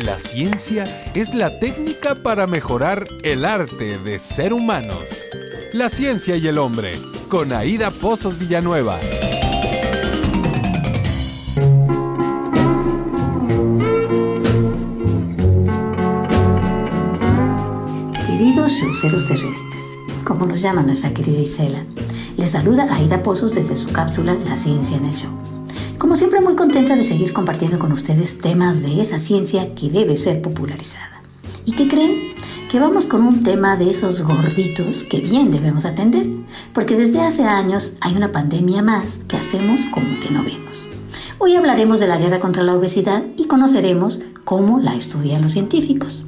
La ciencia es la técnica para mejorar el arte de ser humanos. La ciencia y el hombre, con Aida Pozos Villanueva. Seres terrestres, como nos llama nuestra querida Isela. Les saluda Aida Pozos desde su cápsula La Ciencia en el Show. Como siempre muy contenta de seguir compartiendo con ustedes temas de esa ciencia que debe ser popularizada. ¿Y qué creen? Que vamos con un tema de esos gorditos que bien debemos atender, porque desde hace años hay una pandemia más que hacemos como que no vemos. Hoy hablaremos de la guerra contra la obesidad y conoceremos cómo la estudian los científicos.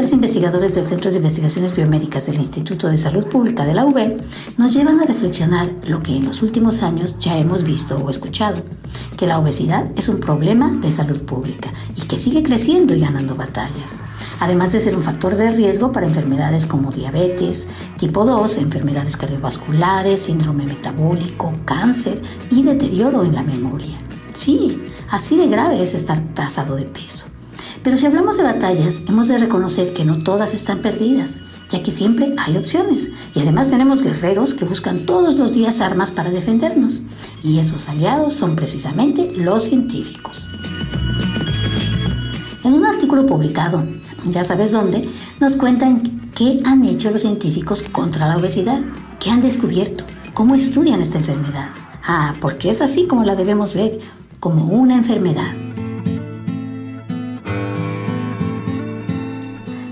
Tres investigadores del Centro de Investigaciones Biomédicas del Instituto de Salud Pública de la UB nos llevan a reflexionar lo que en los últimos años ya hemos visto o escuchado, que la obesidad es un problema de salud pública y que sigue creciendo y ganando batallas, además de ser un factor de riesgo para enfermedades como diabetes, tipo 2, enfermedades cardiovasculares, síndrome metabólico, cáncer y deterioro en la memoria. Sí, así de grave es estar pasado de peso. Pero si hablamos de batallas, hemos de reconocer que no todas están perdidas, ya que siempre hay opciones. Y además tenemos guerreros que buscan todos los días armas para defendernos. Y esos aliados son precisamente los científicos. En un artículo publicado, ya sabes dónde, nos cuentan qué han hecho los científicos contra la obesidad, qué han descubierto, cómo estudian esta enfermedad. Ah, porque es así como la debemos ver, como una enfermedad.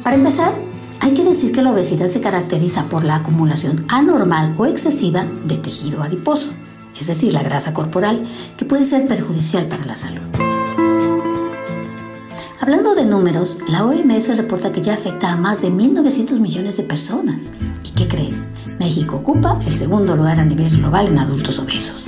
Para empezar, Hay que decir que la obesidad se caracteriza por la acumulación anormal o excesiva de tejido adiposo, es decir, la grasa corporal, que puede ser perjudicial para la salud. Hablando de números, la OMS reporta que ya afecta a más de 1.900 millones de personas. ¿Y qué crees? México ocupa el segundo lugar a nivel global en adultos obesos.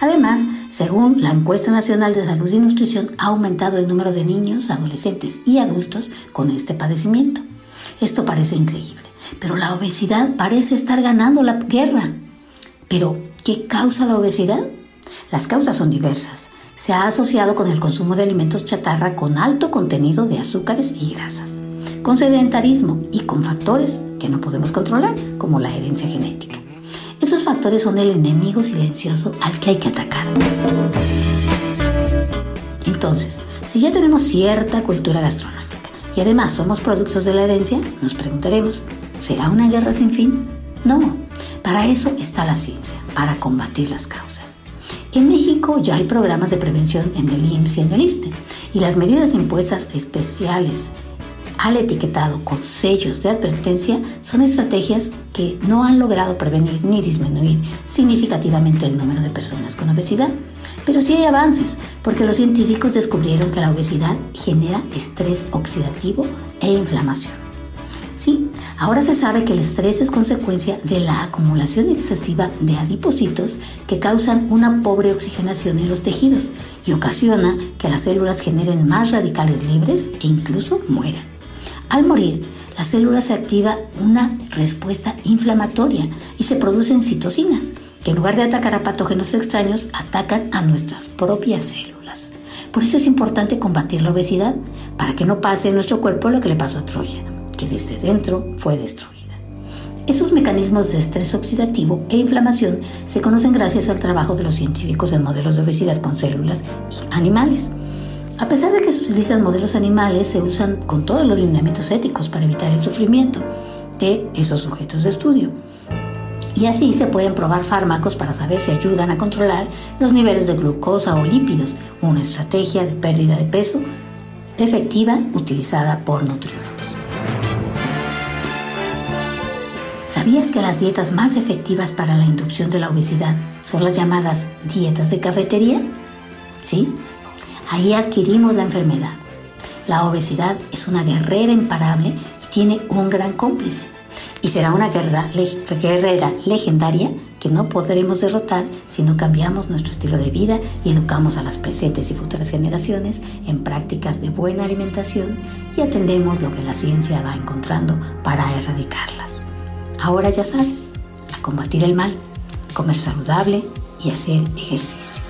Además, según la encuesta nacional de salud y nutrición, ha aumentado el número de niños, adolescentes y adultos con este padecimiento. Esto parece increíble, pero la obesidad parece estar ganando la guerra. Pero, ¿qué causa la obesidad? Las causas son diversas. Se ha asociado con el consumo de alimentos chatarra con alto contenido de azúcares y grasas, con sedentarismo y con factores que no podemos controlar, como la herencia genética. Esos factores son el enemigo silencioso al que hay que atacar. Entonces, si ya tenemos cierta cultura gastronómica y además somos productos de la herencia, nos preguntaremos, ¿será una guerra sin fin? No, para eso está la ciencia, para combatir las causas. En México ya hay programas de prevención en el IMSS y en el ISTE, y las medidas impuestas especiales al etiquetado con sellos de advertencia son estrategias que no han logrado prevenir ni disminuir significativamente el número de personas con obesidad. Pero sí hay avances, porque los científicos descubrieron que la obesidad genera estrés oxidativo e inflamación. Sí, ahora se sabe que el estrés es consecuencia de la acumulación excesiva de adipocitos que causan una pobre oxigenación en los tejidos y ocasiona que las células generen más radicales libres e incluso mueran. Al morir, la célula se activa una respuesta inflamatoria y se producen citocinas, que en lugar de atacar a patógenos extraños, atacan a nuestras propias células. Por eso es importante combatir la obesidad, para que no pase en nuestro cuerpo lo que le pasó a Troya, que desde dentro fue destruida. Esos mecanismos de estrés oxidativo e inflamación se conocen gracias al trabajo de los científicos en modelos de obesidad con células animales. A pesar de que se utilizan modelos animales, se usan con todos los lineamientos éticos para evitar el sufrimiento de esos sujetos de estudio. Y así se pueden probar fármacos para saber si ayudan a controlar los niveles de glucosa o lípidos, una estrategia de pérdida de peso efectiva utilizada por nutriólogos. ¿Sabías que las dietas más efectivas para la inducción de la obesidad son las llamadas dietas de cafetería? ¿Sí? Ahí adquirimos la enfermedad. La obesidad es una guerrera imparable y tiene un gran cómplice. Y será una guerra, guerrera legendaria que no podremos derrotar si no cambiamos nuestro estilo de vida y educamos a las presentes y futuras generaciones en prácticas de buena alimentación y atendemos lo que la ciencia va encontrando para erradicarlas. Ahora ya sabes, a combatir el mal, comer saludable y hacer ejercicio.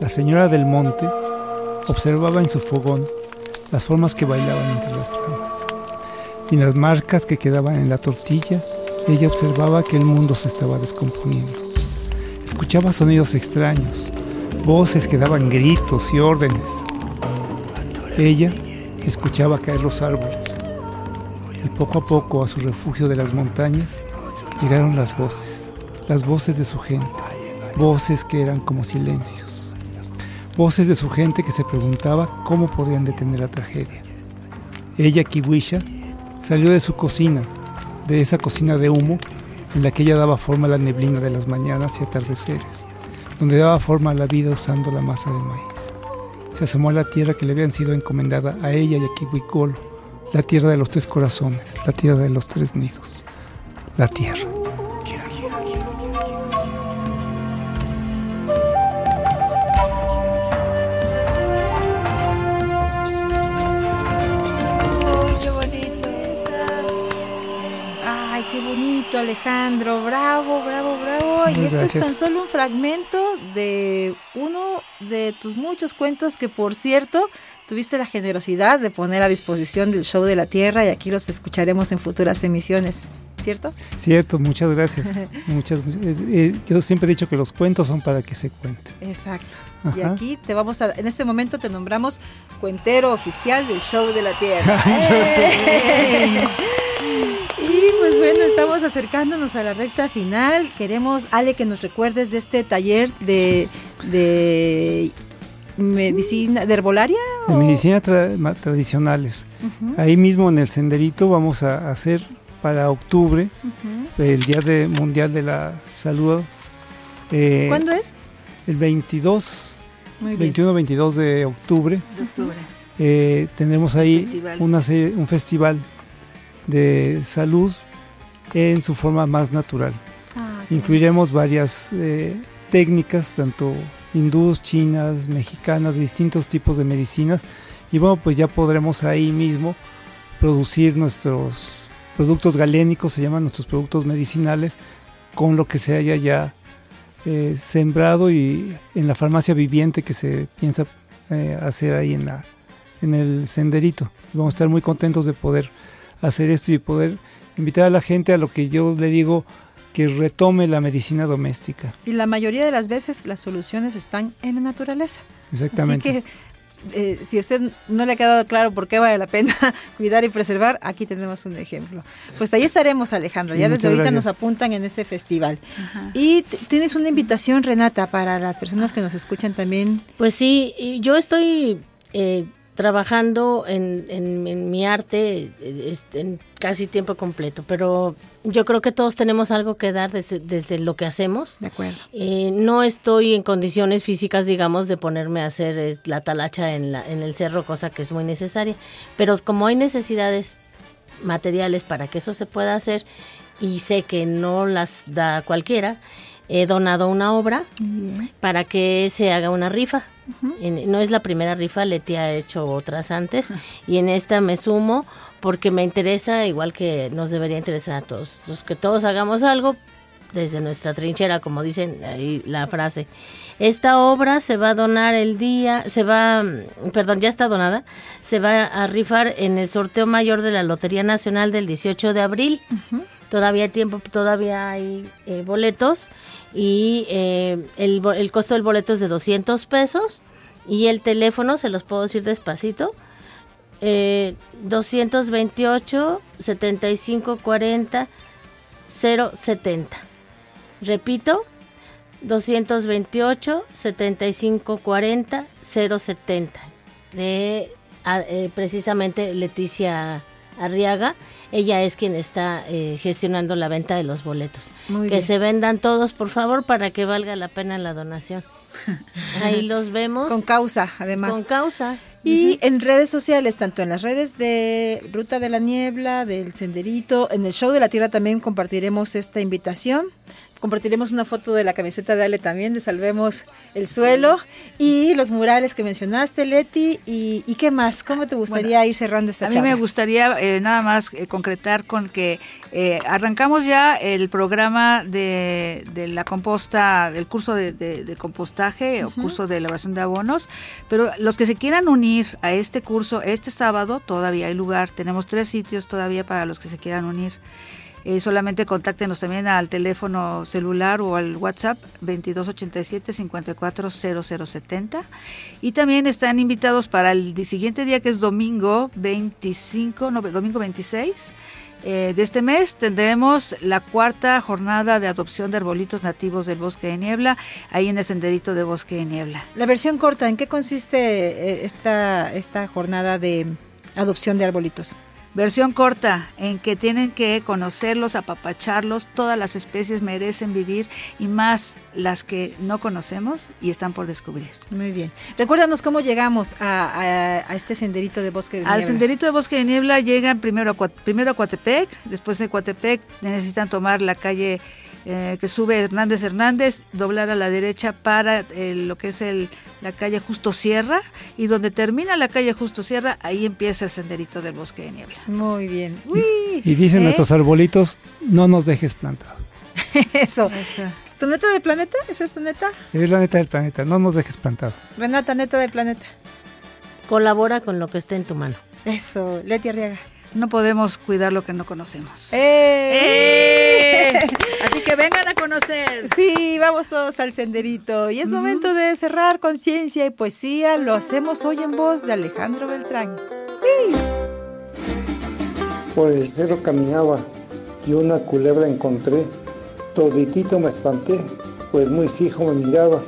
la señora del monte observaba en su fogón las formas que bailaban entre las flamas. Y en las marcas que quedaban en la tortilla, ella observaba que el mundo se estaba descomponiendo. Escuchaba sonidos extraños, voces que daban gritos y órdenes. Ella escuchaba caer los árboles. Y poco a poco a su refugio de las montañas llegaron las voces, las voces de su gente, voces que eran como silencios voces de su gente que se preguntaba cómo podían detener la tragedia. Ella, Kiwisha, salió de su cocina, de esa cocina de humo en la que ella daba forma a la neblina de las mañanas y atardeceres, donde daba forma a la vida usando la masa de maíz. Se asomó a la tierra que le habían sido encomendada a ella y a Kiwikolo, la tierra de los tres corazones, la tierra de los tres nidos, la tierra. Alejandro, bravo, bravo, bravo. y este es tan solo un fragmento de uno de tus muchos cuentos que, por cierto, tuviste la generosidad de poner a disposición del Show de la Tierra y aquí los escucharemos en futuras emisiones, ¿cierto? Cierto, muchas gracias. <laughs> muchas, eh, yo siempre he dicho que los cuentos son para que se cuenten. Exacto. Y aquí te vamos a, en este momento te nombramos cuentero oficial del Show de la <laughs> Tierra. ¡Eh! <laughs> Pues bueno, estamos acercándonos a la recta final. Queremos, Ale, que nos recuerdes de este taller de, de medicina, de herbolaria. De medicina tra- tradicionales. Ahí mismo en el senderito vamos a hacer para octubre, el Día de, Mundial de la Salud. eh, ¿Cuándo es? El 22, Muy bien. 21-22 de octubre. De octubre. eh, tendremos ahí festival. una serie- un festival de salud en su forma más natural. Ah, Incluiremos varias eh, técnicas, tanto hindús, chinas, mexicanas, distintos tipos de medicinas. Y bueno, pues ya podremos ahí mismo producir nuestros productos galénicos, se llaman nuestros productos medicinales, con lo que se haya ya eh, sembrado y en la farmacia viviente que se piensa eh, hacer ahí en, la, en el senderito. Vamos a estar muy contentos de poder hacer esto y poder invitar a la gente a lo que yo le digo que retome la medicina doméstica. Y la mayoría de las veces las soluciones están en la naturaleza. Exactamente. Así que eh, si a usted no le ha quedado claro por qué vale la pena <laughs> cuidar y preservar, aquí tenemos un ejemplo. Pues ahí estaremos, Alejandro. Sí, ya desde ahorita gracias. nos apuntan en ese festival. Y tienes una invitación, Renata, para las personas que nos escuchan también. Pues sí, yo estoy eh, trabajando en, en- en mi arte este, en casi tiempo completo, pero yo creo que todos tenemos algo que dar desde, desde lo que hacemos. De acuerdo. Eh, no estoy en condiciones físicas, digamos, de ponerme a hacer eh, la talacha en, la, en el cerro, cosa que es muy necesaria, pero como hay necesidades materiales para que eso se pueda hacer y sé que no las da cualquiera, he donado una obra para que se haga una rifa. En- no es la primera rifa, Leti ha hecho otras antes y en esta me sumo porque me interesa, igual que nos debería interesar a todos, los que todos hagamos algo desde nuestra trinchera, como dicen ahí la frase. Esta obra se va a donar el día, se va, mm, perdón, ya está donada, se va a rifar en el sorteo mayor de la Lotería Nacional del 18 de abril. Todavía hay tiempo, todavía hay eh, boletos y eh, el, el costo del boleto es de 200 pesos y el teléfono, se los puedo decir despacito, eh, 228 75 40 070. Repito, 228 75 40 070. De a- eh, precisamente Leticia Arriaga. Ella es quien está eh, gestionando la venta de los boletos. Muy que bien. se vendan todos, por favor, para que valga la pena la donación. <laughs> Ahí los vemos. Con causa, además. Con causa. Y en redes sociales, tanto en las redes de Ruta de la Niebla, del Senderito, en el Show de la Tierra también compartiremos esta invitación. Compartiremos una foto de la camiseta de Ale también, de Salvemos el Suelo, y los murales que mencionaste, Leti. ¿Y, y qué más? ¿Cómo te gustaría ir cerrando esta A mí charla? me gustaría eh, nada más eh, concretar con que eh, arrancamos ya el programa de, de la composta, del curso de, de- de compostaje o curso de elaboración de abonos, pero los que se quieran unir a este curso este sábado todavía hay lugar. Tenemos tres sitios todavía para los que se quieran unir. Eh, solamente contáctenos también al teléfono celular o al WhatsApp 2287-540070. Y también están invitados para el siguiente día que es domingo 25, no, domingo 26 eh, de este mes. Tendremos la cuarta jornada de adopción de arbolitos nativos del bosque de niebla, ahí en el senderito de bosque de niebla. La versión corta, ¿en qué consiste eh, esta, esta jornada de adopción de arbolitos? Versión corta, en que tienen que conocerlos, apapacharlos, todas las especies merecen vivir y más las que no conocemos y están por descubrir. Muy bien. Recuérdanos cómo llegamos a, a- a este senderito de bosque de Al niebla. senderito de bosque de niebla llegan primero a, primero a Coatepec, después de Coatepec necesitan tomar la calle eh, que sube Hernández Hernández, doblar a la derecha para eh, lo que es el, la calle Justo Sierra y donde termina la calle Justo Sierra, ahí empieza el senderito del bosque de niebla. Muy bien. Uy, Y dicen ¿eh? nuestros arbolitos, no nos dejes plantados. <laughs> Eso. ¿Tu neta de planeta? ¿Esa es tu neta? Es la neta del planeta, no nos dejes plantado. Renata, neta de planeta. Colabora con lo que esté en tu mano. Eso, Leti Arriaga. No podemos cuidar lo que no conocemos. ¡Eh! Así que vengan a conocer. Sí, vamos todos al senderito. Y es momento de cerrar conciencia y poesía. Lo hacemos hoy en voz de Alejandro Beltrán. ¡Sí! Por el cerro caminaba y una culebra encontré. Toditito me espanté, pues muy fijo me miraba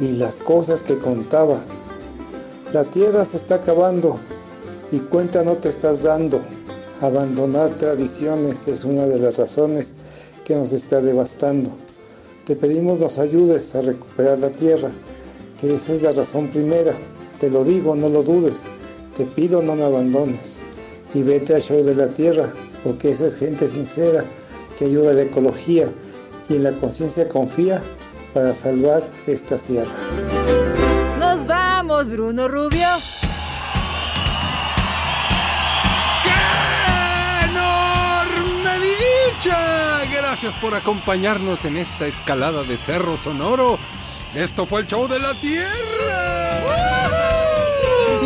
y las cosas que contaba. La tierra se está acabando y cuenta no te estás dando. Abandonar tradiciones es una de las razones que nos está devastando. Te pedimos nos ayudes a recuperar la tierra, que esa es la razón primera. Te lo digo, no lo dudes. Te pido no me abandones. Y vete al show de la tierra, porque esa es gente sincera que ayuda a la ecología y en la conciencia confía para salvar esta tierra. Nos vamos, Bruno Rubio. Gracias por acompañarnos en esta escalada de Cerro Sonoro. Esto fue el show de la Tierra.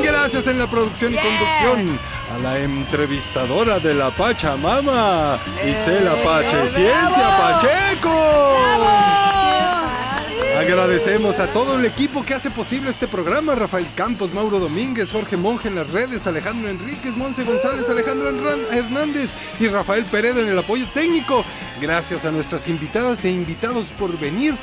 Gracias en la producción y conducción a la entrevistadora de la Pachamama, Isela Pache Ciencia Pacheco. Agradecemos a todo el equipo que hace posible este programa, Rafael Campos, Mauro Domínguez, Jorge Monge en las redes, Alejandro Enríquez, Monse González, Alejandro Hernández y Rafael Peredo en el apoyo técnico. Gracias a nuestras invitadas e invitados por venir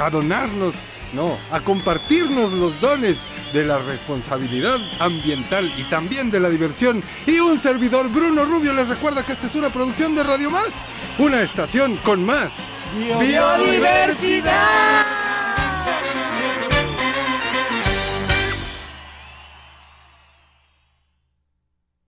a donarnos, no, a compartirnos los dones de la responsabilidad ambiental y también de la diversión. Y un servidor, Bruno Rubio, les recuerda que esta es una producción de Radio Más, una estación con más Biodiversidad. Jackson.